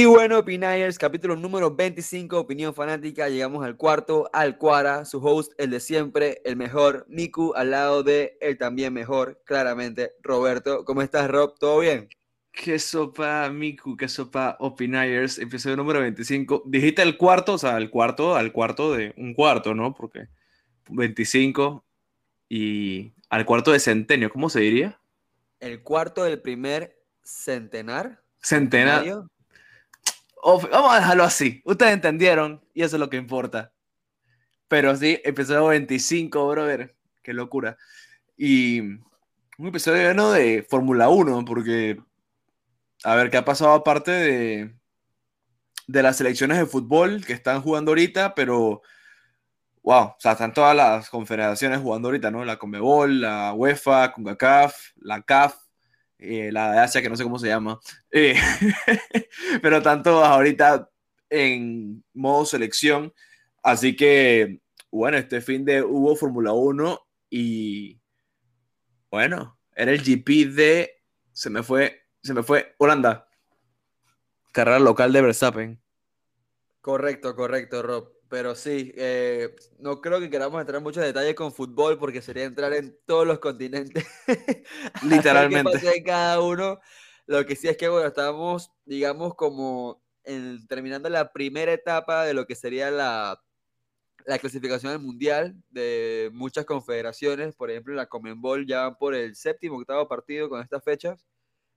Y bueno, Opinayers, capítulo número 25, Opinión Fanática. Llegamos al cuarto, al Cuara, su host, el de siempre, el mejor, Miku, al lado de el también mejor, claramente, Roberto. ¿Cómo estás, Rob? ¿Todo bien? ¿Qué sopa, Miku? ¿Qué sopa, Opiniers? Episodio número 25. Dijiste el cuarto, o sea, el cuarto al cuarto de un cuarto, ¿no? Porque 25 y al cuarto de centenio, ¿cómo se diría? El cuarto del primer centenar. Centenar. ¿Centenario? Vamos a dejarlo así. Ustedes entendieron y eso es lo que importa. Pero sí, episodio 25, brother. Qué locura. Y un episodio lleno de Fórmula 1, porque a ver qué ha pasado aparte de, de las selecciones de fútbol que están jugando ahorita, pero wow, o sea, están todas las confederaciones jugando ahorita, ¿no? La Conmebol, la UEFA, CONCACAF, la CAF, eh, la de Asia, que no sé cómo se llama. Eh, pero todas ahorita en modo selección. Así que, bueno, este fin de hubo Fórmula 1 y, bueno, era el GP de, se me fue, se me fue, Holanda. Carrera local de Verstappen. Correcto, correcto, Rob. Pero sí, eh, no creo que queramos entrar en muchos detalles con fútbol porque sería entrar en todos los continentes. Literalmente. en cada uno. Lo que sí es que, bueno, estamos, digamos, como en- terminando la primera etapa de lo que sería la, la clasificación al mundial de muchas confederaciones. Por ejemplo, en la Comenbol ya van por el séptimo, octavo partido con estas fechas.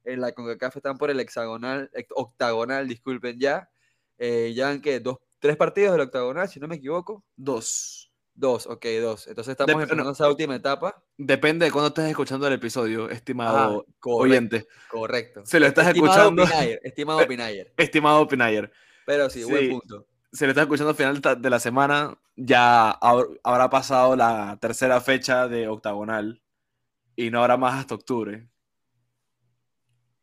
En la CONCACAF están por el hexagonal, ex- octagonal, disculpen ya. Eh, ya van que dos, tres partidos del octagonal, si no me equivoco. Dos. Dos, ok, dos. Entonces estamos Dep- empezando no. esa última etapa. Depende de cuándo estés escuchando el episodio, estimado correcto, oyente. Correcto. Se lo estás Estimado escuchando. Opinayer, estimado Opinayer. Estimado Opinayer. Pero sí, buen punto. se lo está escuchando al final de la semana, ya hab- habrá pasado la tercera fecha de octagonal y no habrá más hasta octubre.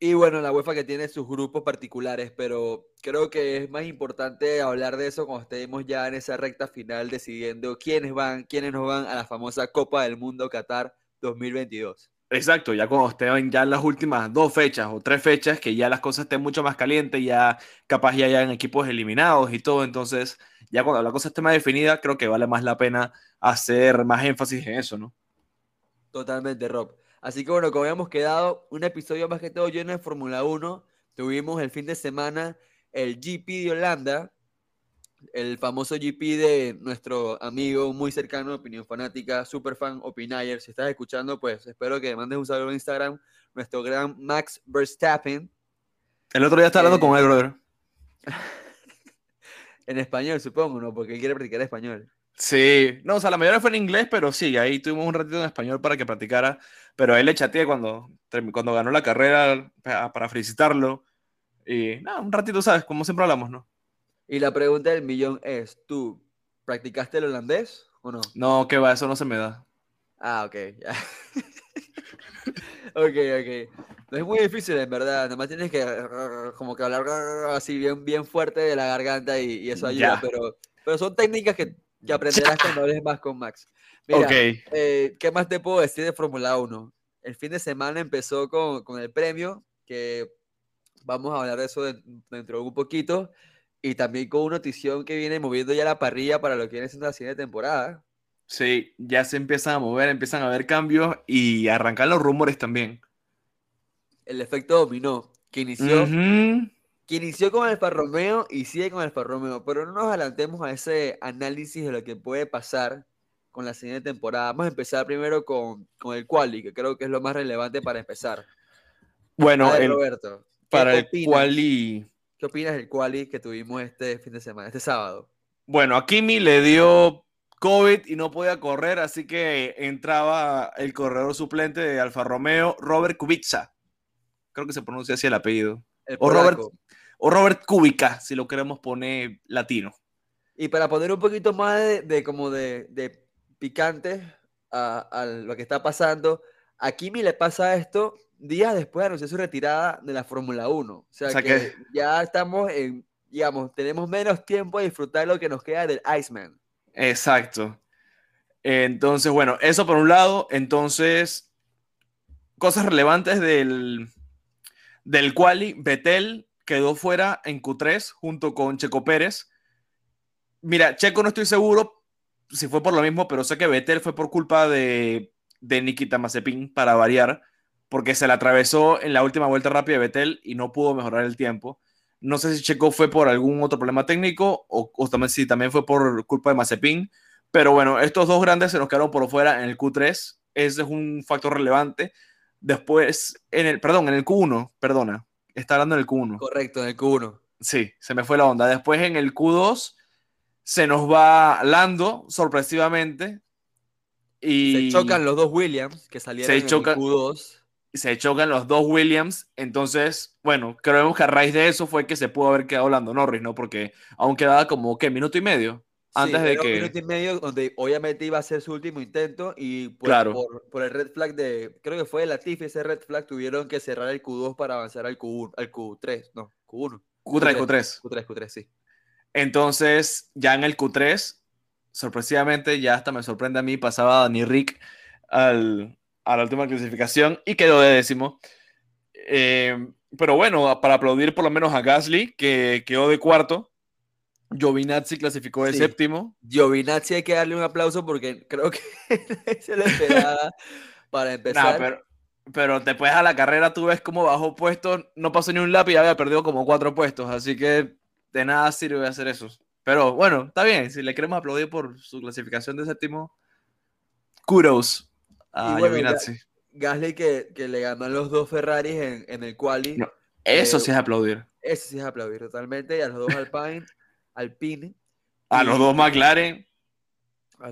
Y bueno, la UEFA que tiene sus grupos particulares, pero creo que es más importante hablar de eso cuando estemos ya en esa recta final decidiendo quiénes van, quiénes no van a la famosa Copa del Mundo Qatar 2022. Exacto, ya cuando estén ya en las últimas dos fechas o tres fechas, que ya las cosas estén mucho más calientes, ya capaz ya hayan equipos eliminados y todo, entonces ya cuando la cosa esté más definida, creo que vale más la pena hacer más énfasis en eso, ¿no? Totalmente, Rob. Así que bueno, como habíamos quedado, un episodio más que todo lleno de Fórmula 1. Tuvimos el fin de semana el GP de Holanda, el famoso GP de nuestro amigo muy cercano, opinión fanática, super fan, Opinayer. Si estás escuchando, pues espero que mandes un saludo en Instagram, nuestro gran Max Verstappen, El otro día estaba hablando Eh, con él, brother. en español, supongo, ¿no? Porque él quiere practicar español. Sí, no, o sea, la mayoría fue en inglés, pero sí, ahí tuvimos un ratito en español para que practicara, pero a él le chateé cuando, cuando ganó la carrera pa- para felicitarlo, y nada, un ratito, ¿sabes? Como siempre hablamos, ¿no? Y la pregunta del millón es, ¿tú practicaste el holandés o no? No, que va, eso no se me da. Ah, ok, ya. ok, ok. No es muy difícil, en verdad. Nada más tienes que como que hablar así bien, bien fuerte de la garganta y, y eso ayuda. Ya. Pero, pero son técnicas que, que aprenderás cuando hables más con Max. Mira, ok, eh, ¿qué más te puedo decir de Fórmula 1? El fin de semana empezó con, con el premio, que vamos a hablar de eso de- dentro de un poquito, y también con una notición que viene moviendo ya la parrilla para lo que viene siendo la siguiente temporada. sí, ya se empiezan a mover, empiezan a haber cambios y arrancan los rumores también. El efecto dominó, que inició. Que inició con Alfa Romeo y sigue con Alfa Romeo, pero no nos adelantemos a ese análisis de lo que puede pasar con la siguiente temporada. Vamos a empezar primero con, con el quali, que creo que es lo más relevante para empezar. Bueno, A ver, el- Roberto, ¿qué para el opinas? quali... ¿Qué opinas del quali que tuvimos este fin de semana, este sábado? Bueno, a Kimi le dio COVID y no podía correr, así que entraba el corredor suplente de Alfa Romeo, Robert Kubica. Creo que se pronuncia así el apellido. El O Robert-. O Robert Kubica, si lo queremos poner latino. Y para poner un poquito más de, como de, de picante a, lo que está pasando, a Kimi le pasa esto días después de anunciar su retirada de la Fórmula 1. O sea, que, ya estamos en, digamos, tenemos menos tiempo de disfrutar lo que nos queda del Iceman. Exacto. Entonces, bueno, eso por un lado. Entonces, cosas relevantes del, del quali. Betel quedó fuera en Q3 junto con Checo Pérez. Mira, Checo no estoy seguro si fue por lo mismo, pero sé que Betel fue por culpa de, Nikita Mazepin, para variar, porque se le atravesó en la última vuelta rápida de Betel y no pudo mejorar el tiempo. No sé si Checo fue por algún otro problema técnico o, también, si también fue por culpa de Mazepin. Pero bueno, estos dos grandes se nos quedaron por fuera en el Q3. Ese es un factor relevante. Después, en el, perdón, en el Q1, perdona. Está hablando en el Q1. Correcto, en el Q1. Sí, se me fue la onda. Después en el Q2 se nos va Lando, sorpresivamente. Y se chocan los dos Williams que salieron en el Q2 se chocan los dos Williams. Entonces, bueno, creemos que a raíz de eso fue que se pudo haber quedado Lando Norris, ¿no? Porque aún quedaba como, ¿qué? Minuto y medio. Antes de que. Un minuto y medio, donde obviamente iba a ser su último intento. Y pues, por, por, el red flag de. Creo que fue de Latifi, ese red flag, tuvieron que cerrar el Q2 para avanzar al, Q1, al Q3. No, Q1. Q3, Q3. Q3, Q3, sí. Entonces, ya en el Q3, sorpresivamente, ya hasta me sorprende a mí, pasaba Dani Rick al, a la última clasificación y quedó de décimo. Eh, pero bueno, para aplaudir por lo menos a Gasly, que quedó de cuarto. Giovinazzi clasificó de séptimo. Giovinazzi hay que darle un aplauso porque creo que se le esperaba para empezar. pero, pero, después a la carrera tú ves cómo bajó puestos, no pasó ni un lápiz y había perdido como cuatro puestos, así que de nada sirve hacer eso. Pero bueno, está bien, si le queremos aplaudir por su clasificación de séptimo, kudos. Ah, Gasly que, que, le ganó a los dos Ferraris en, en el quali. eso eh, sí es aplaudir. Eso sí es aplaudir totalmente. Y a los dos Alpine, Alpine. A los dos McLaren.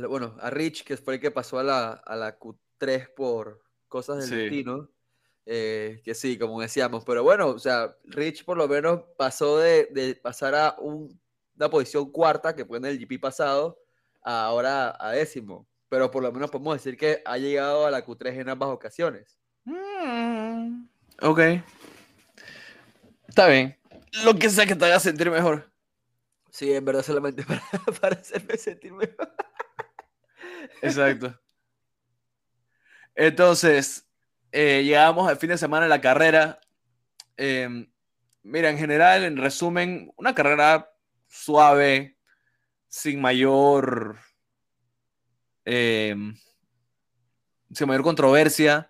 bueno, a Rich, que fue el que pasó a la, a la Q3 por cosas del destino. Eh, que sí, como decíamos. Pero bueno, o sea, Rich por lo menos pasó de, de pasar a un, una posición cuarta, que fue en el GP pasado, a ahora a décimo pero por lo menos podemos decir que ha llegado a la Q3 en ambas ocasiones. Mm, ok. Está bien. Lo que sea que te haga sentir mejor. Sí, en verdad solamente para, hacerme sentir mejor. Exacto. Entonces, eh, llegamos al fin de semana de la carrera. Em, mira, en general, en resumen, una carrera suave, sin mayor Em, sin mayor controversia,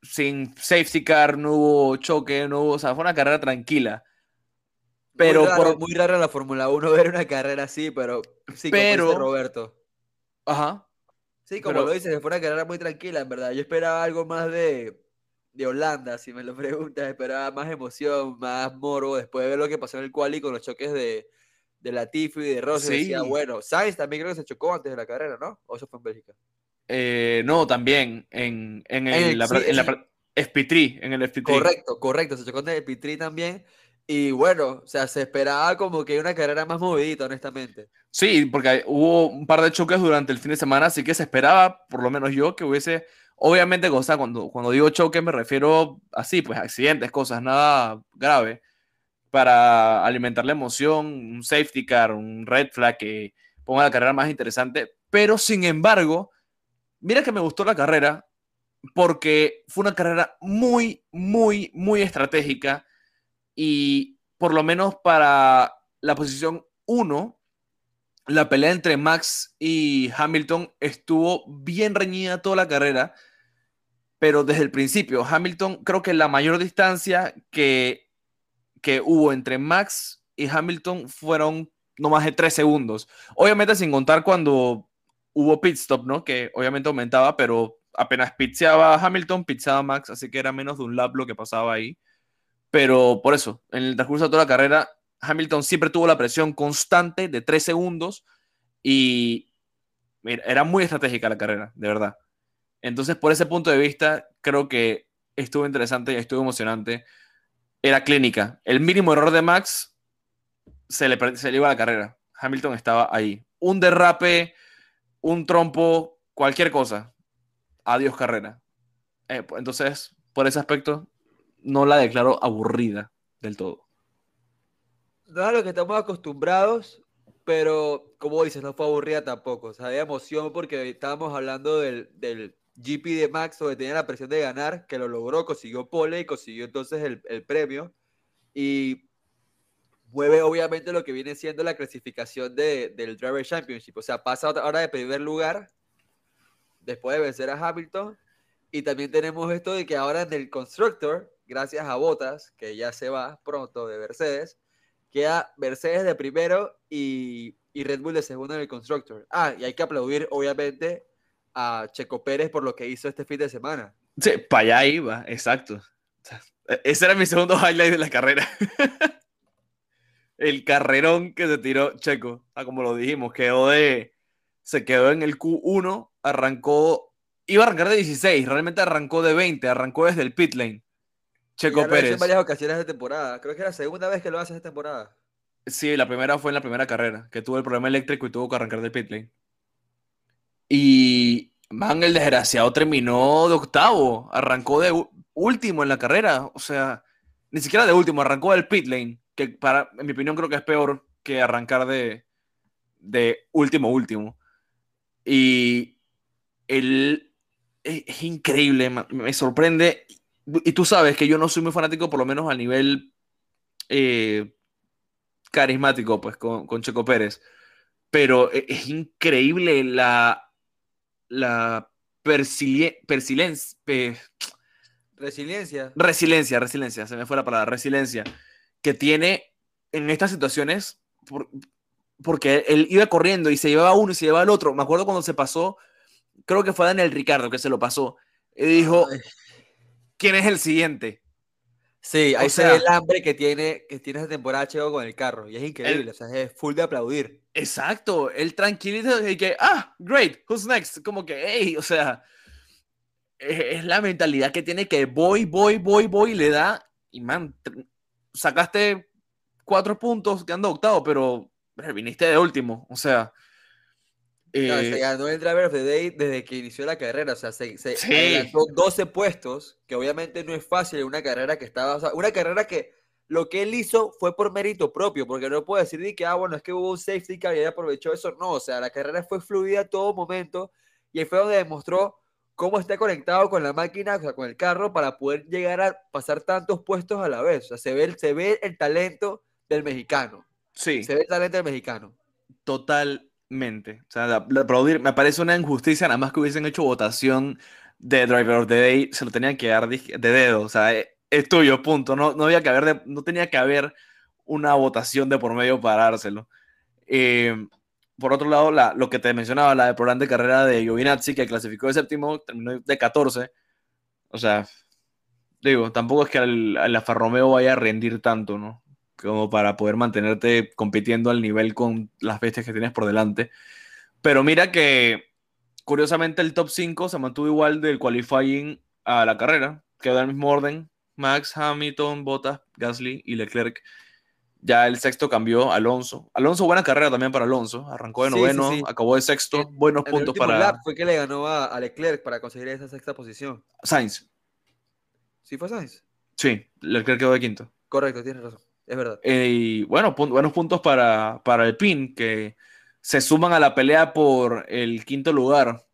sin safety car, no hubo choque, no hubo, o sea, fue una carrera tranquila. Pero muy raro, muy raro en la Fórmula 1 ver una carrera así, pero sí, pero, como Roberto. Ajá. Sí, como lo dices, fue una carrera muy tranquila, en verdad. Yo esperaba algo más de, de Holanda, si me lo preguntas. Esperaba más emoción, más moro, después de ver lo que pasó en el quali con los choques de, de Latifi y de Rossi. Decía, bueno, Sainz también creo que se chocó antes de la carrera, ¿no? ¿O eso fue en Bélgica? Eh, no, también en, en, el, en, la, en la en el FP3. Correcto, correcto, se chocó en el FP3 también. Y bueno, o sea, se esperaba como que una carrera más movidita, honestamente. Sí, porque hubo un par de choques durante el fin de semana, así que se esperaba, por lo menos yo, que hubiese, obviamente, cosa, cuando, cuando digo choque me refiero así, pues accidentes, cosas, nada grave para alimentar la emoción, un safety car, un red flag que ponga la carrera más interesante. Pero sin embargo, mira que me gustó la carrera porque fue una carrera muy, muy, muy estratégica y por lo menos para la posición 1, la pelea entre Max y Hamilton estuvo bien reñida toda la carrera, pero desde el principio, Hamilton creo que la mayor distancia que que hubo entre Max y Hamilton fueron no más de tres segundos. Obviamente sin contar cuando hubo pit stop, ¿no? Que obviamente aumentaba, pero apenas pitseaba Hamilton, pitseaba Max, así que era menos de un lap lo que pasaba ahí. Pero por eso, en el transcurso de toda la carrera, Hamilton siempre tuvo la presión constante de tres segundos y era muy estratégica la carrera, de verdad. Entonces, por ese punto de vista, creo que estuvo interesante y estuvo emocionante era clínica. El mínimo error de Max se le, se le iba a la carrera. Hamilton estaba ahí. Un derrape, un trompo, cualquier cosa. Adiós carrera. Eh, entonces, por ese aspecto, no la declaro aburrida del todo. No a lo que estamos acostumbrados, pero como dices, no fue aburrida tampoco. O sea, había emoción porque estábamos hablando del, del GP de Max, donde tenía la presión de ganar, que lo logró, consiguió pole y consiguió entonces el, el premio. Y mueve obviamente lo que viene siendo la clasificación de, del Driver Championship. O sea, pasa ahora de primer lugar después de vencer a Hamilton. Y también tenemos esto de que ahora en el Constructor, gracias a Botas, que ya se va pronto de Mercedes, queda Mercedes de primero y, y Red Bull de segundo en el Constructor. Ah, y hay que aplaudir obviamente a Checo Pérez por lo que hizo este fin de semana. Sí, para allá iba, exacto. Ese era mi segundo highlight de la carrera. el carrerón que se tiró Checo. Ah, como lo dijimos, quedó de. Se quedó en el Q1, arrancó. Iba a arrancar de 16, realmente arrancó de 20, arrancó desde el pit lane. Checo Pérez. en varias ocasiones de temporada. Creo que es la segunda vez que lo hace esta temporada. Sí, la primera fue en la primera carrera, que tuvo el problema eléctrico y tuvo que arrancar del pit lane. Y man, el desgraciado terminó de octavo, arrancó de último en la carrera, o sea, ni siquiera de último, arrancó del pit lane que para, en mi opinión creo que es peor que arrancar de, de último último. Y él es, increíble, me, sorprende. Y tú sabes que yo no soy muy fanático, por lo menos a nivel eh, carismático, pues con, con, Checo Pérez. Pero e, es, increíble la, la persilencia. resiliencia. Resiliencia, resiliencia, se me fue la palabra, resiliencia que tiene en estas situaciones, porque él iba corriendo y se llevaba uno y se llevaba el otro. Me acuerdo cuando se pasó, creo que fue Daniel Ricardo que se lo pasó, y dijo, ¿quién es el siguiente? Sí, ahí se ve el hambre que tiene, que tiene esa temporada Checo con el carro, y es increíble, o sea, es full de aplaudir. Exacto, el tranquilito y que, ah, great, who's next? Como que, hey, o sea, es, la mentalidad que tiene que voy, voy, voy, voy, y le da, y man, sacaste cuatro puntos quedando octavo, pero viniste de último. O sea. Se eh, ganó el Driver of the Day desde que inició la carrera. O sea, se, se adelantó 12 puestos, que obviamente no es fácil en una carrera que estaba. O sea, una carrera que lo que él hizo fue por mérito propio, porque no puedo decir ni que, ah, bueno, es que hubo un safety car y él aprovechó eso. No, o sea, la carrera fue fluida a todo momento y ahí fue donde demostró cómo está conectado con la máquina, o sea, con el carro, para poder llegar a pasar tantos puestos a la vez. O sea, se ve, se ve el talento del mexicano. Sí. Se ve el talento del mexicano. Totalmente. O sea, me parece una injusticia, nada más que hubiesen hecho votación de Driver of the Day, se lo tenían que dar de dedo. O sea, e, es tuyo, punto. No, no, había que haber, no tenía que haber una votación de por medio para dárselo. Eh, por otro lado, la, lo que te mencionaba, la de programa de carrera de Giovinazzi, que clasificó de séptimo, terminó de 14. O sea, digo, tampoco es que al, al Alfa Romeo vaya a rendir tanto, ¿no? Como para poder mantenerte compitiendo al nivel con las bestias que tienes por delante. Pero mira que, curiosamente, el top 5 se mantuvo igual del qualifying a la carrera. Quedó en el mismo orden. Max, Hamilton, Bottas, Gasly y Leclerc. Ya el sexto cambió Alonso. Alonso, buena carrera también para Alonso. Arrancó de noveno, acabó de sexto. buenos puntos para. Lap fue que le ganó a, Leclerc para conseguir esa sexta posición. Sainz. ¿Sí fue Sainz? Sí, Leclerc quedó de quinto. Correcto, tienes razón. Es verdad. Eh, y bueno, buenos puntos para, para el PIN, que se suman a la pelea por el quinto lugar.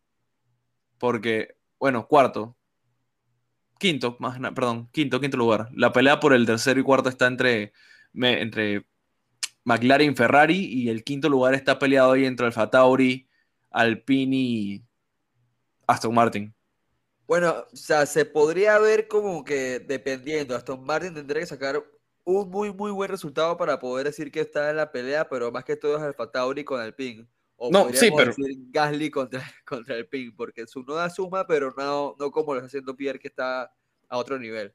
Porque, bueno, cuarto. Quinto, más, perdón, quinto, quinto lugar. La pelea por el tercero y cuarto está entre entre McLaren y Ferrari y el quinto lugar está peleado ahí entre Alfa Tauri, Alpine y Aston Martin. Bueno, o sea, se podría ver como que dependiendo, Aston Martin tendría que sacar un muy, muy buen resultado para poder decir que está en la pelea, pero más que todo es Alfa Tauri con Alpine. O no, sí, pero... decir Gasly contra, contra Alpine, porque su no da suma, pero no, no como lo está haciendo Pierre, que está a otro nivel.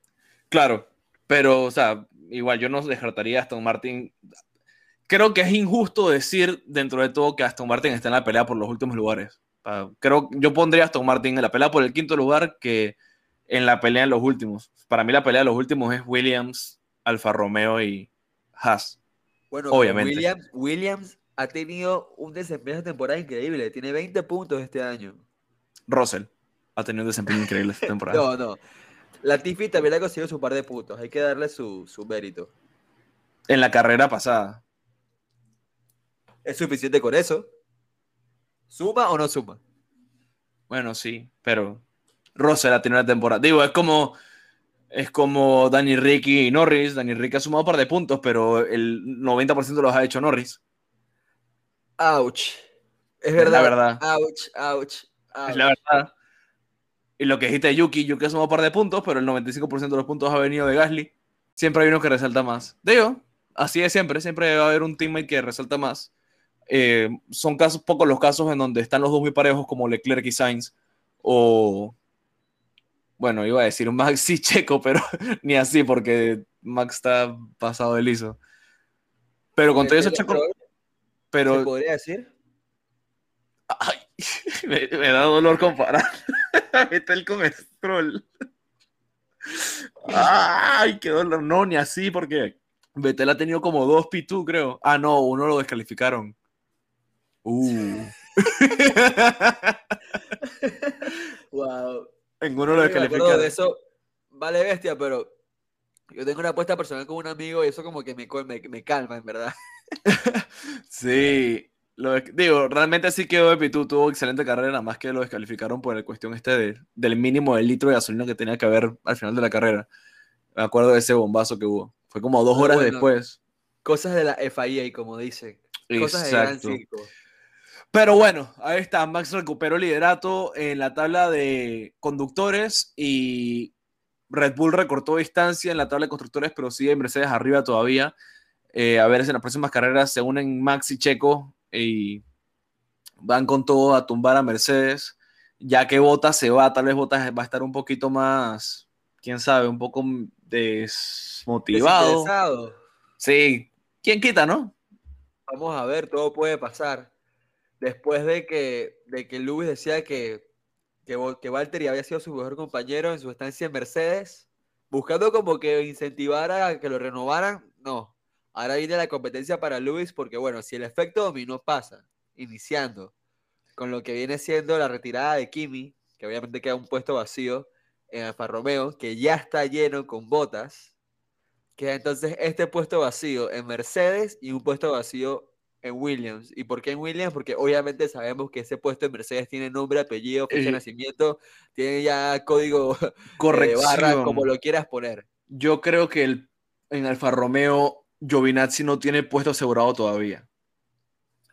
Claro, pero, o sea, igual yo no descartaría a Aston Martin. Creo que es injusto decir dentro de todo que Aston Martin está en la pelea por los últimos lugares. Creo yo pondría a Aston Martin en la pelea por el quinto lugar que en la pelea en los últimos. Para mí la pelea de los últimos es Williams, Alfa Romeo y Haas. Bueno, obviamente. Williams, Williams ha tenido un desempeño de temporada increíble. Tiene 20 puntos este año. Russell ha tenido un desempeño increíble esta temporada. No, no. Latifi también ha conseguido su par de puntos. Hay que darle su, su mérito. En la carrera pasada. ¿Es suficiente con eso? ¿Suma o no suma? Bueno, sí, pero Russell ha tenido una temporada. Digo, es como es como Danny Ricky y Norris. Danny Ricky ha sumado un par de puntos, pero el 90% los ha hecho Norris. Ouch. Es verdad. la verdad. Ouch, ouch, ouch. Es la verdad. Y lo que dijiste Yuki, Yuki ha sumado un par de puntos, pero el 95% de los puntos ha venido de Gasly. Siempre hay uno que resalta más. Digo, así es siempre. Siempre va a haber un teammate que resalta más. Eh, son casos, pocos los casos en donde están los dos muy parejos, como Leclerc y Sainz. O. Bueno, iba a decir un Max y Checo, pero ni así, porque Max está pasado de liso. Pero con todo eso, Checo. Pero. ¿Se podría decir? Ay, me, me da dolor comparar. Está el comestrol. Ay, qué dolor. No, ni así, porque Betel ha tenido como dos P2, creo. Ah, no, uno lo descalificaron. Uh. wow. En uno lo descalificaron. de eso. Vale, bestia, pero yo tengo una apuesta personal con un amigo y eso como que me, co- me, me calma, en verdad. Sí, lo digo, realmente sí quedó de P2, tuvo excelente carrera, nada más que lo descalificaron por la cuestión este de- del mínimo del litro de gasolina que tenía que haber al final de la carrera. Me acuerdo de ese bombazo que hubo. Fue como dos horas bueno. después. Cosas de la FIA, como dicen. Cosas de gran Exacto. circo. Pero bueno, ahí está. Max recuperó liderato en la tabla de conductores y Red Bull recortó distancia en la tabla de constructores, pero sigue Mercedes arriba todavía. Eh, a ver si en las próximas carreras se unen Max y Checo y van con todo a tumbar a Mercedes. Ya que Bottas se va, tal vez Bottas va a estar un poquito más, quién sabe, un poco desmotivado. Sí, quién quita, ¿no? Vamos a ver, todo puede pasar. Después de que, de que Lewis decía que, que, que había sido su mejor compañero en su estancia en Mercedes, buscando como que incentivar a que lo renovaran, no. Ahora viene la competencia para Lewis porque, bueno, si el efecto dominó pasa, iniciando con lo que viene siendo la retirada de Kimi, que obviamente queda un puesto vacío en Alfa Romeo, que ya está lleno con botas, queda entonces este puesto vacío en Mercedes y un puesto vacío en Williams. ¿Y por qué en Williams? Porque obviamente sabemos que ese puesto en Mercedes tiene nombre, apellido, fecha de Eh, nacimiento, tiene ya código de Corrección. barra, como lo quieras poner. Yo creo que el, en Alfa Romeo Giovinazzi no tiene puesto asegurado todavía.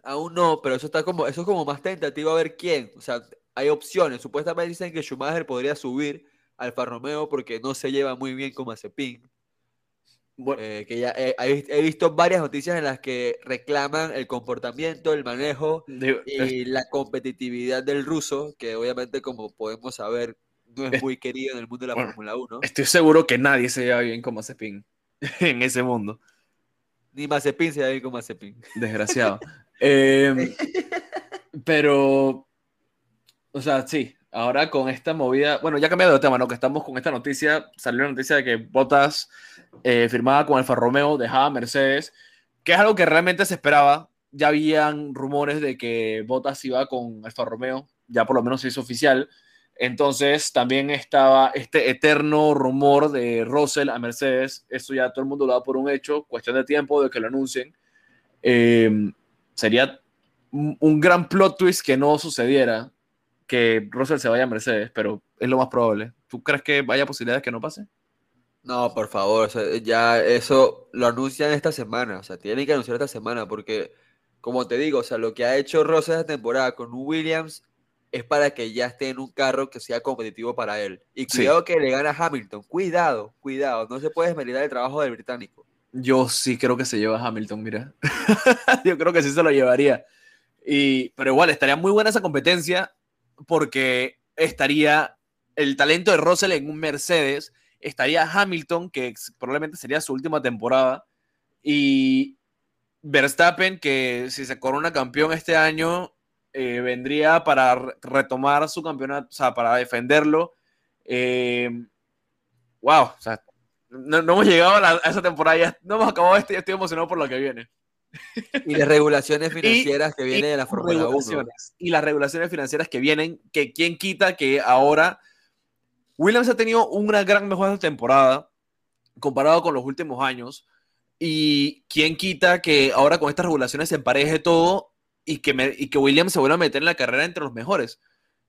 Aún no, pero eso está como, eso es como más tentativo a ver quién. O sea, hay opciones. Supuestamente dicen que Schumacher podría subir al Alfa Romeo porque no se lleva muy bien con Mazepin. Bueno, Eh, que ya he, he- visto varias noticias en las que reclaman el comportamiento, el manejo digo, es- y la competitividad del ruso, que obviamente como podemos saber no es muy querido en el mundo de la bueno, Fórmula 1. estoy seguro que nadie se lleva bien con Mazepin en ese mundo. Ni Mazepin se va bien con Mazepin. Desgraciado. Eh, pero, o sea, sí, ahora con esta movida, bueno, ya cambiado de tema, ¿no? Que estamos con esta noticia, salió la noticia de que Bottas eh, firmaba con Alfa Romeo, dejaba Mercedes, que es algo que realmente se esperaba. Ya habían rumores de que Bottas iba con Alfa Romeo, ya por lo menos se hizo oficial. Entonces también estaba este eterno rumor de Russell a Mercedes. Eso ya todo el mundo lo da por un hecho, cuestión de tiempo de que lo anuncien. Eh, sería un, gran plot twist que no sucediera que Russell se vaya a Mercedes, pero es lo más probable. ¿Tú crees que haya posibilidades que no pase? No, por favor, o sea, ya eso lo anuncian esta semana, o sea, tienen que anunciar esta semana porque, como te digo, o sea, lo que ha hecho Rosa esta temporada con Williams es para que ya esté en un carro que sea competitivo para él. Y Sí. cuidado que le gana a Hamilton, cuidado, cuidado, no se puede desmeritar el trabajo del británico. Yo sí creo que se lleva a Hamilton, mira. Yo creo que sí se lo llevaría. Y, pero igual, estaría muy buena esa competencia porque estaría el talento de Russell en un Mercedes, estaría Hamilton, que probablemente sería su última temporada, y Verstappen, que si se corona campeón este año, eh, vendría para re- retomar su campeonato, o sea, para defenderlo. Eh, wow, no, hemos llegado a, la- esa temporada, ya no hemos acabado este, ya estoy emocionado por lo que viene. Y las regulaciones financieras que vienen de la Fórmula 1. regulaciones. Y las regulaciones financieras que vienen, que quién quita que ahora Williams ha tenido una gran mejora de temporada comparado con los últimos años. Y quién quita que ahora con estas regulaciones se empareje todo y que, me- y que Williams se vuelva a meter en la carrera entre los mejores.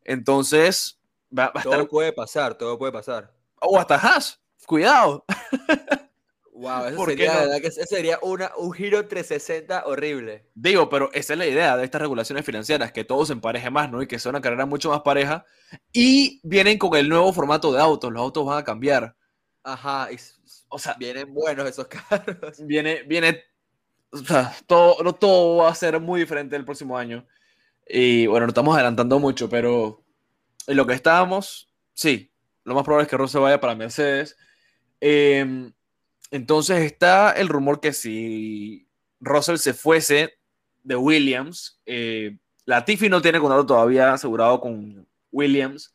Entonces, va, va a Todo estar. puede pasar, todo puede pasar. O hasta Haas. Cuidado. Wow, eso ¿Por qué sería, no? la verdad que sería una, un giro 360 horrible. Digo, pero esa es la idea de estas regulaciones financieras, que todo se empareje más, ¿no? Y que sea una carrera mucho más pareja. Y vienen con el nuevo formato de autos, los autos van a cambiar. Ajá, y O sea, vienen buenos esos carros. viene, viene, o sea, todo, no, todo va a ser muy diferente el próximo año. Y bueno, nos estamos adelantando mucho, pero en lo que estábamos, sí, lo más probable es que Russell vaya para Mercedes. Em, entonces está el rumor que si Russell se fuese de Williams, eh, Latifi no tiene contrato todavía asegurado con Williams.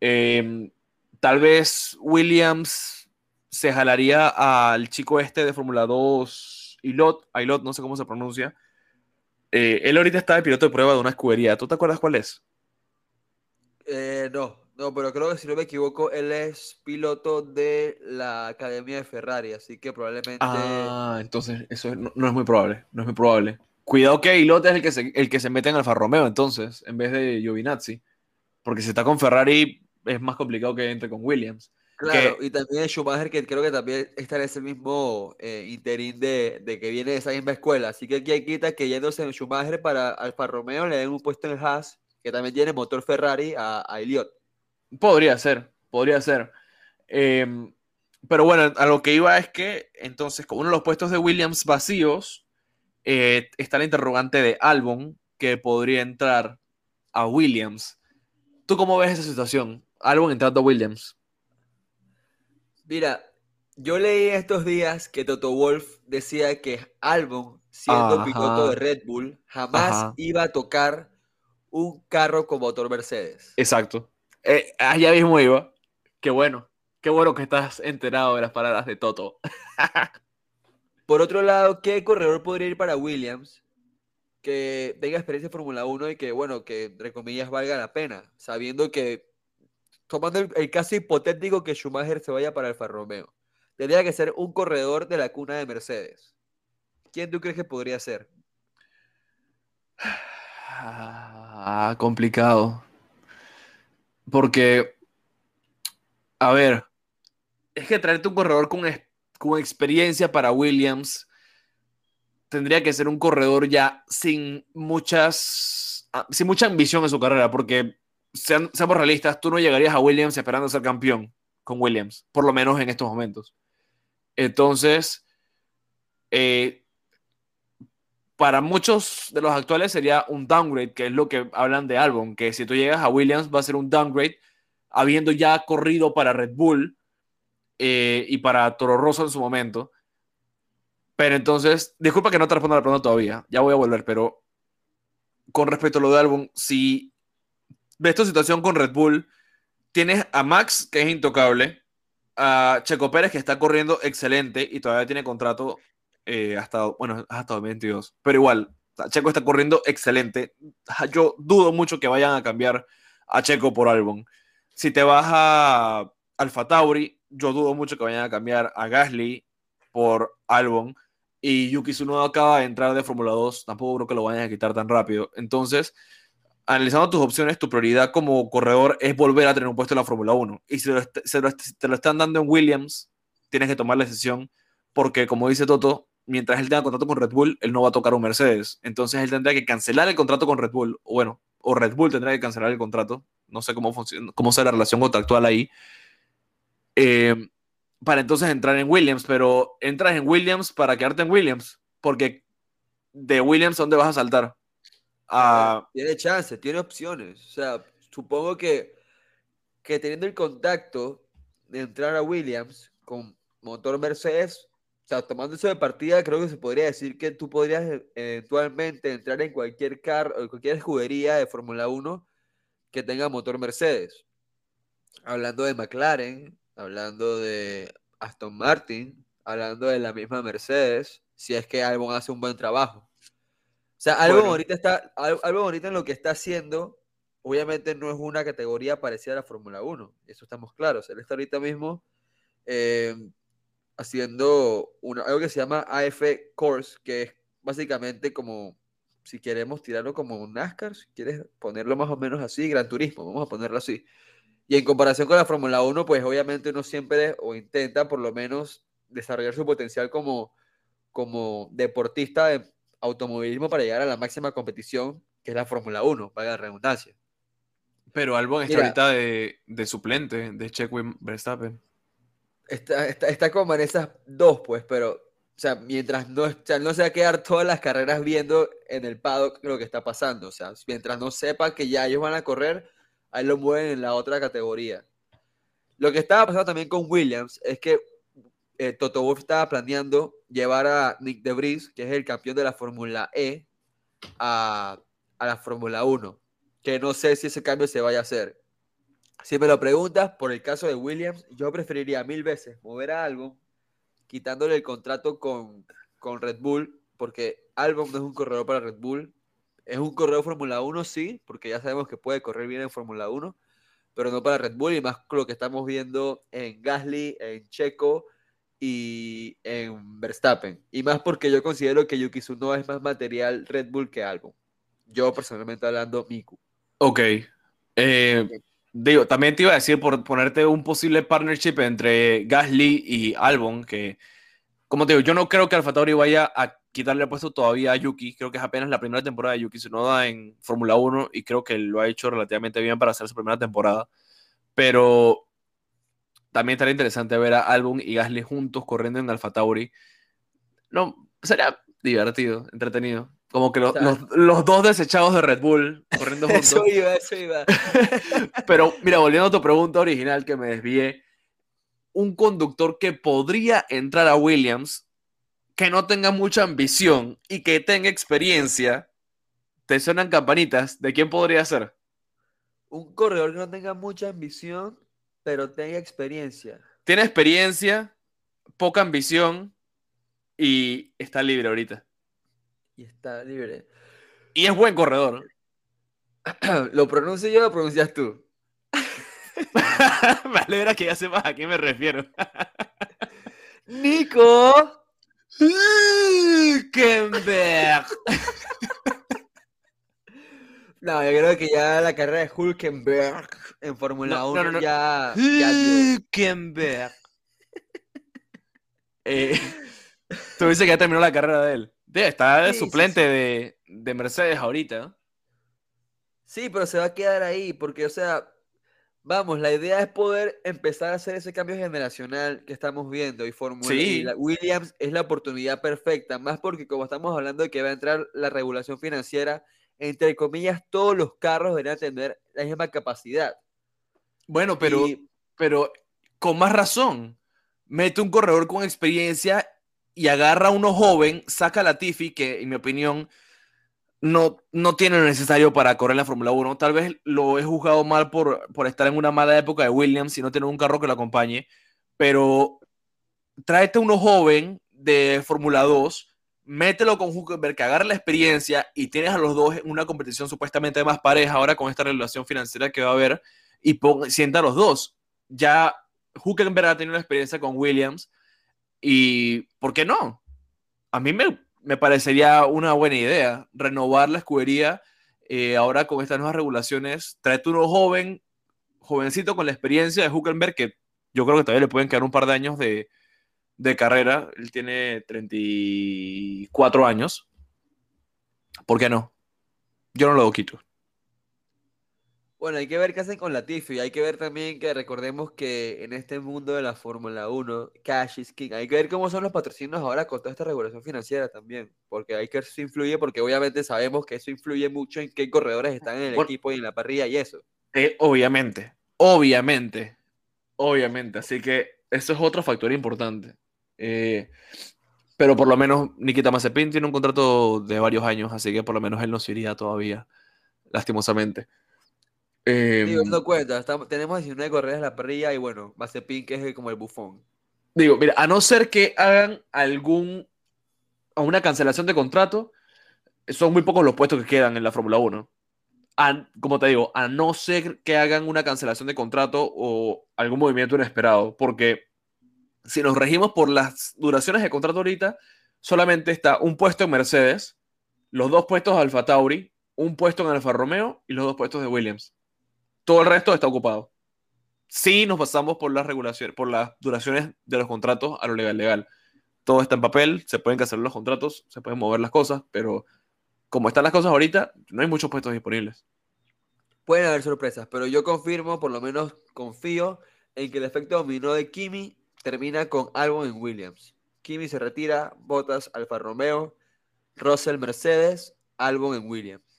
Em, tal vez Williams se jalaría al chico este de Fórmula 2, Ilot, Ilot, no sé cómo se pronuncia. Eh, él ahorita está de piloto de prueba de una escudería. ¿Tú te acuerdas cuál es? Eh, no, no, pero creo que si no me equivoco, él es piloto de la Academia de Ferrari, así que probablemente... Ah, entonces eso no, no es muy probable. No es muy probable. Cuidado que Ilot es el que se, el que se mete en Alfa Romeo, entonces, en vez de Giovinazzi. Porque si está con Ferrari, es más complicado que entre con Williams. Claro, y también Schumacher, que creo que también está en ese mismo eh, interín de, de que viene de esa misma escuela. Así que aquí hay quita que yéndose en Schumacher para Alfa Romeo le den un puesto en el Haas, que también tiene motor Ferrari, a, a Elliot. Podría ser, podría ser. Em, pero bueno, a lo que iba es que entonces, con uno de los puestos de Williams vacíos, eh, está la interrogante de Albon, que podría entrar a Williams. ¿Tú cómo ves esa situación? Albon entrando a Williams. Mira, yo leí estos días que Toto Wolf decía que Albon, siendo Ajá. piloto de Red Bull, jamás Ajá. iba a tocar un carro con motor Mercedes. Exacto. Eh, allá mismo iba. Qué bueno. Qué bueno que estás enterado de las palabras de Toto. Por otro lado, ¿qué corredor podría ir para Williams que tenga experiencia en Fórmula 1 y que, bueno, que entre comillas valga la pena, sabiendo que, tomando el, caso hipotético que Schumacher se vaya para Alfa Romeo, tendría que ser un corredor de la cuna de Mercedes. ¿Quién tú crees que podría ser? Ah, complicado. Porque, a ver, es que traerte un corredor con, con experiencia para Williams tendría que ser un corredor ya sin muchas, ah, sin mucha ambición en su carrera, porque seamos realistas, tú no llegarías a Williams esperando ser campeón con Williams, por lo menos en estos momentos. Entonces, eh, para muchos de los actuales sería un downgrade, que es lo que hablan de Albon, que si tú llegas a Williams va a ser un downgrade, habiendo ya corrido para Red Bull eh, y para Toro Rosso en su momento. Pero entonces, disculpa que no te responda la pregunta todavía, ya voy a volver, pero con respecto a lo de Albon, si ves tu situación con Red Bull, tienes a Max, que es intocable, a Checo Pérez, que está corriendo excelente y todavía tiene contrato eh, hasta, bueno, hasta 2022. Pero igual, Checo está corriendo excelente. Yo dudo mucho que vayan a cambiar a Checo por Albon. Si te vas a Alfa Tauri, yo dudo mucho que vayan a cambiar a Gasly por Albon. Y Yuki Tsunoda acaba de entrar de Fórmula 2, tampoco creo que lo vayan a quitar tan rápido. Entonces, analizando tus opciones, tu prioridad como corredor es volver a tener un puesto en la Fórmula 1. Y si te lo están dando en Williams, tienes que tomar la decisión, porque como dice Toto, mientras él tenga contrato con Red Bull, él no va a tocar un Mercedes. Entonces él tendrá que cancelar el contrato con Red Bull, o bueno, o Red Bull tendrá que cancelar el contrato. No sé cómo cómo sea la relación contractual ahí. Eh, para entonces entrar en Williams, pero entras en Williams para quedarte en Williams, porque de Williams, ¿a ¿dónde vas a saltar? A, Tiene chance, tiene opciones. O sea, supongo que, que teniendo el contacto de entrar a Williams con motor Mercedes, sea, tomando eso de partida, creo que se podría decir que tú podrías eh, eventualmente entrar en cualquier carro, en cualquier escudería de Fórmula 1 que tenga motor Mercedes. Hablando de McLaren, hablando de Aston Martin, hablando de la misma Mercedes, si es que Albon hace un buen trabajo. O sea, Albon Bueno. ahorita está, Al- Albon ahorita en lo que está haciendo, obviamente no es una categoría parecida a la Fórmula 1, eso estamos claros. Él está ahorita mismo eh, haciendo una, algo que se llama AF Course, que es básicamente como, si queremos tirarlo como un NASCAR, si quieres ponerlo más o menos así, Gran Turismo, vamos a ponerlo así. Y en comparación con la Fórmula 1, pues obviamente uno siempre o intenta por lo menos desarrollar su potencial como, como deportista de automovilismo para llegar a la máxima competición, que es la Fórmula 1, para la redundancia. Pero Albon está Mira. ahorita de, de suplente de Checo Verstappen. Está, está, está como en esas dos, pues, pero, o sea, mientras no, sea, no se va a quedar todas las carreras viendo en el paddock lo que está pasando, o sea, mientras no sepa que ya ellos van a correr, ahí lo mueven en la otra categoría. Lo que estaba pasando también con Williams es que eh, Toto Wolff estaba planeando llevar a Nick De Vries, que es el campeón de la Fórmula E, a, a la Fórmula 1, que no sé si ese cambio se vaya a hacer. Si me lo preguntas, por el caso de Williams, yo preferiría mil veces mover a Albon, quitándole el contrato con, con Red Bull, porque Albon no es un corredor para Red Bull. Es un corredor Fórmula 1, sí, porque ya sabemos que puede correr bien en Fórmula 1, pero no para Red Bull, y más con lo que estamos viendo en Gasly, en Checo y en Verstappen. Y más porque yo considero que Yuki Tsunoda es más material Red Bull que Albon. Yo personalmente hablando, Miku. Ok. Eh, digo, también te iba a decir por ponerte un posible partnership entre Gasly y Albon, que, como te digo, yo no creo que Alfa Tauri vaya a quitarle el puesto todavía a Yuki. Creo que es apenas la primera temporada de Yuki Tsunoda en Fórmula 1 y creo que lo ha hecho relativamente bien para hacer su primera temporada. Pero también estaría interesante ver a Albon y Gasly juntos corriendo en Alfa Tauri. No, sería divertido, entretenido. Como que lo- O sea- los, los dos desechados de Red Bull corriendo juntos. Eso iba, eso iba. Pero mira, volviendo a tu pregunta original que me desvié, un conductor que podría entrar a Williams, que no tenga mucha ambición y que tenga experiencia, ¿te suenan campanitas? ¿De quién podría ser? Un corredor que no tenga mucha ambición, pero tenga experiencia. Tiene experiencia, poca ambición y está libre ahorita. Y está libre. Y es buen corredor. ¿Lo pronuncio yo o lo pronuncias tú? me alegra que ya sepas a quién me refiero. ¡Nico! Hülkenberg. No, yo creo que ya la carrera de Hulkenberg en Fórmula No, 1 no, no, no. ya. Hülkenberg. Eh, tú dices que ya terminó la carrera de él. Tío, está de Sí, suplente sí. De, de Mercedes ahorita. Sí, pero se va a quedar ahí, porque, o sea, vamos, la idea es poder empezar a hacer ese cambio generacional que estamos viendo y Fórmula y la- Williams es la oportunidad perfecta, más porque como estamos hablando de que va a entrar la regulación financiera, entre comillas, todos los carros deberían tener la misma capacidad. Bueno, pero, Y- pero con más razón. Mete un corredor con experiencia y agarra a uno joven, saca a Latifi, que en mi opinión no, no tiene lo necesario para correr la Fórmula 1. Tal vez lo he juzgado mal por, por estar en una mala época de Williams y no tener un carro que lo acompañe, pero tráete a uno joven de Fórmula 2, mételo con Huckenberg, que agarre la experiencia y tienes a los dos en una competición supuestamente más pareja ahora con esta relación financiera que va a haber y sienta a los dos. Ya Huckenberg ha tenido una experiencia con Williams y ¿por qué no? A mí me, me parecería una buena idea renovar la escudería eh, ahora con estas nuevas regulaciones. Tráete uno joven, jovencito con la experiencia de Huckenberg, que yo creo que todavía le pueden quedar un par de años de, de carrera. Él tiene 34 años. ¿Por qué no? Yo no lo quito. Bueno, hay que ver qué hacen con Latifi. Hay que ver también que recordemos que en este mundo de la Fórmula 1, cash is king. Hay que ver cómo son los patrocinios ahora con toda esta regulación financiera también. Porque hay que ver si eso influye, porque obviamente sabemos que eso influye mucho en qué corredores están en el Bueno. equipo y en la parrilla y eso. Eh, obviamente, obviamente, obviamente. Así que eso es otro factor importante. Eh, pero por lo menos Nikita Mazepin tiene un contrato de varios años, así que por lo menos él no se iría todavía, lastimosamente. Eh, Digo, dando cuenta, estamos, tenemos 19 corredores en la parrilla y bueno, Mazepin que es como el bufón. digo, mira, a no ser que hagan algún, a una cancelación de contrato, son muy pocos los puestos que quedan en la Fórmula 1. como te digo, a no ser que hagan una cancelación de contrato o algún movimiento inesperado, porque si nos regimos por las duraciones de contrato ahorita, solamente está un puesto en Mercedes, los dos puestos de Alfa Tauri, un puesto en Alfa Romeo y los dos puestos de Williams. Todo el resto está ocupado. Si nos pasamos por las regulaciones, por las duraciones de los contratos a lo legal legal. Todo está en papel, se pueden cancelar los contratos, se pueden mover las cosas, pero como están las cosas ahorita, no hay muchos puestos disponibles. Pueden haber sorpresas, pero yo confirmo, por lo menos confío, en que el efecto dominó de Kimi termina con Albon en Williams. Kimi se retira, Bottas Alfa Romeo, Russell Mercedes, Albon en Williams.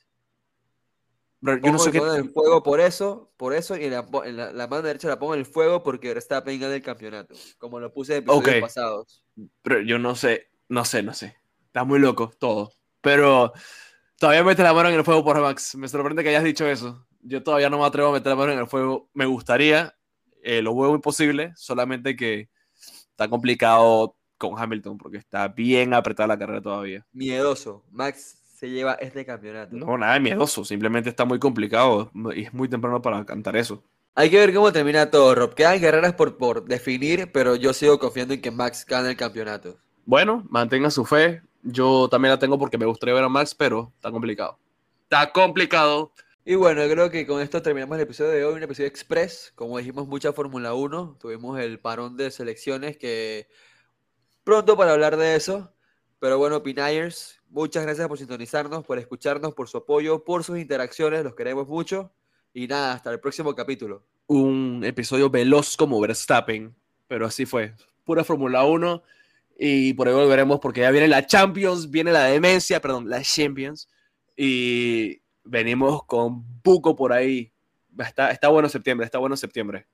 Yo no sé qué. el fuego por eso, por eso, y la, la, mano derecha la pongo en el fuego porque Verstappen gana el campeonato, como lo puse en episodios pasados. Pero yo no sé, no sé, no sé. Está muy loco todo. Pero todavía mete la mano en el fuego por Max. Me sorprende que hayas dicho eso. Yo todavía no me atrevo a meter la mano en el fuego. Me gustaría, eh, lo veo imposible, solamente que está complicado con Hamilton porque está bien apretada la carrera todavía. Miedoso. Max se lleva este campeonato. No, nada de miedoso. Simplemente está muy complicado y es muy temprano para cantar eso. Hay que ver cómo termina todo, Rob. Quedan carreras por, por definir, pero yo sigo confiando en que Max gane el campeonato. Bueno, mantenga su fe. Yo también la tengo porque me gustaría ver a Max, pero está complicado. Está complicado. Y bueno, creo que con esto terminamos el episodio de hoy, un episodio express. Como dijimos, mucha Fórmula 1. Tuvimos el parón de selecciones que pronto para hablar de eso. Pero bueno, Pinayers, muchas gracias por sintonizarnos, por escucharnos, por su apoyo, por sus interacciones. Los queremos mucho. Y nada, hasta el próximo capítulo. Un episodio veloz como Verstappen, pero así fue. Pura Fórmula 1. Y por ahí volveremos porque ya viene la Champions, viene la demencia, perdón, la Champions. Y venimos con Buco por ahí. Está, está bueno septiembre, está bueno septiembre.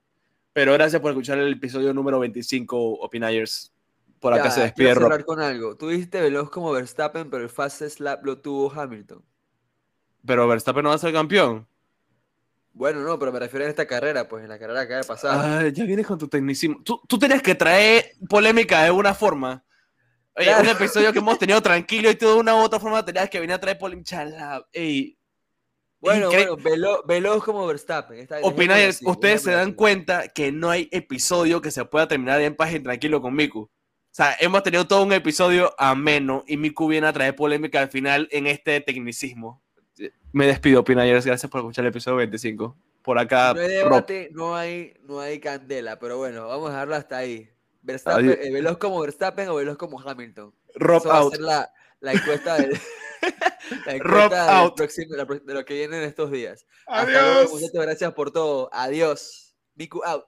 Pero gracias por escuchar el episodio número 25, Opinayers. Por acá se despide Rob. con algo. Tú dijiste veloz como Verstappen, pero el fast slap lo tuvo Hamilton. Pero Verstappen no va a ser campeón. Bueno, no, pero me refiero a esta carrera, pues en la carrera que ha pasado. Ah, ya vienes con tu tecnicismo. Tú, tú tenías que traer polémica de una forma. Oye, un episodio que hemos tenido tranquilo y todo de una u otra forma tenías que venir a traer polémica. Ey, bueno, bueno, veloz, como Verstappen. Opináis, ustedes se dan cuenta que no hay episodio que se pueda terminar en paz y tranquilo con Miku. O sea, hemos tenido todo un episodio ameno y Miku viene a traer polémica al final en este tecnicismo. Me despido, Opinayers. Gracias por escuchar el episodio 25. Por acá. No hay debate, no hay, no hay candela, pero bueno, vamos a dejarlo hasta ahí. Verstappen, eh, veloz como Verstappen o veloz como Hamilton. Rob out. a la, la encuesta de. Rob out. de lo que viene en estos días. Adiós. muchas gracias por todo. Adiós. Miku out.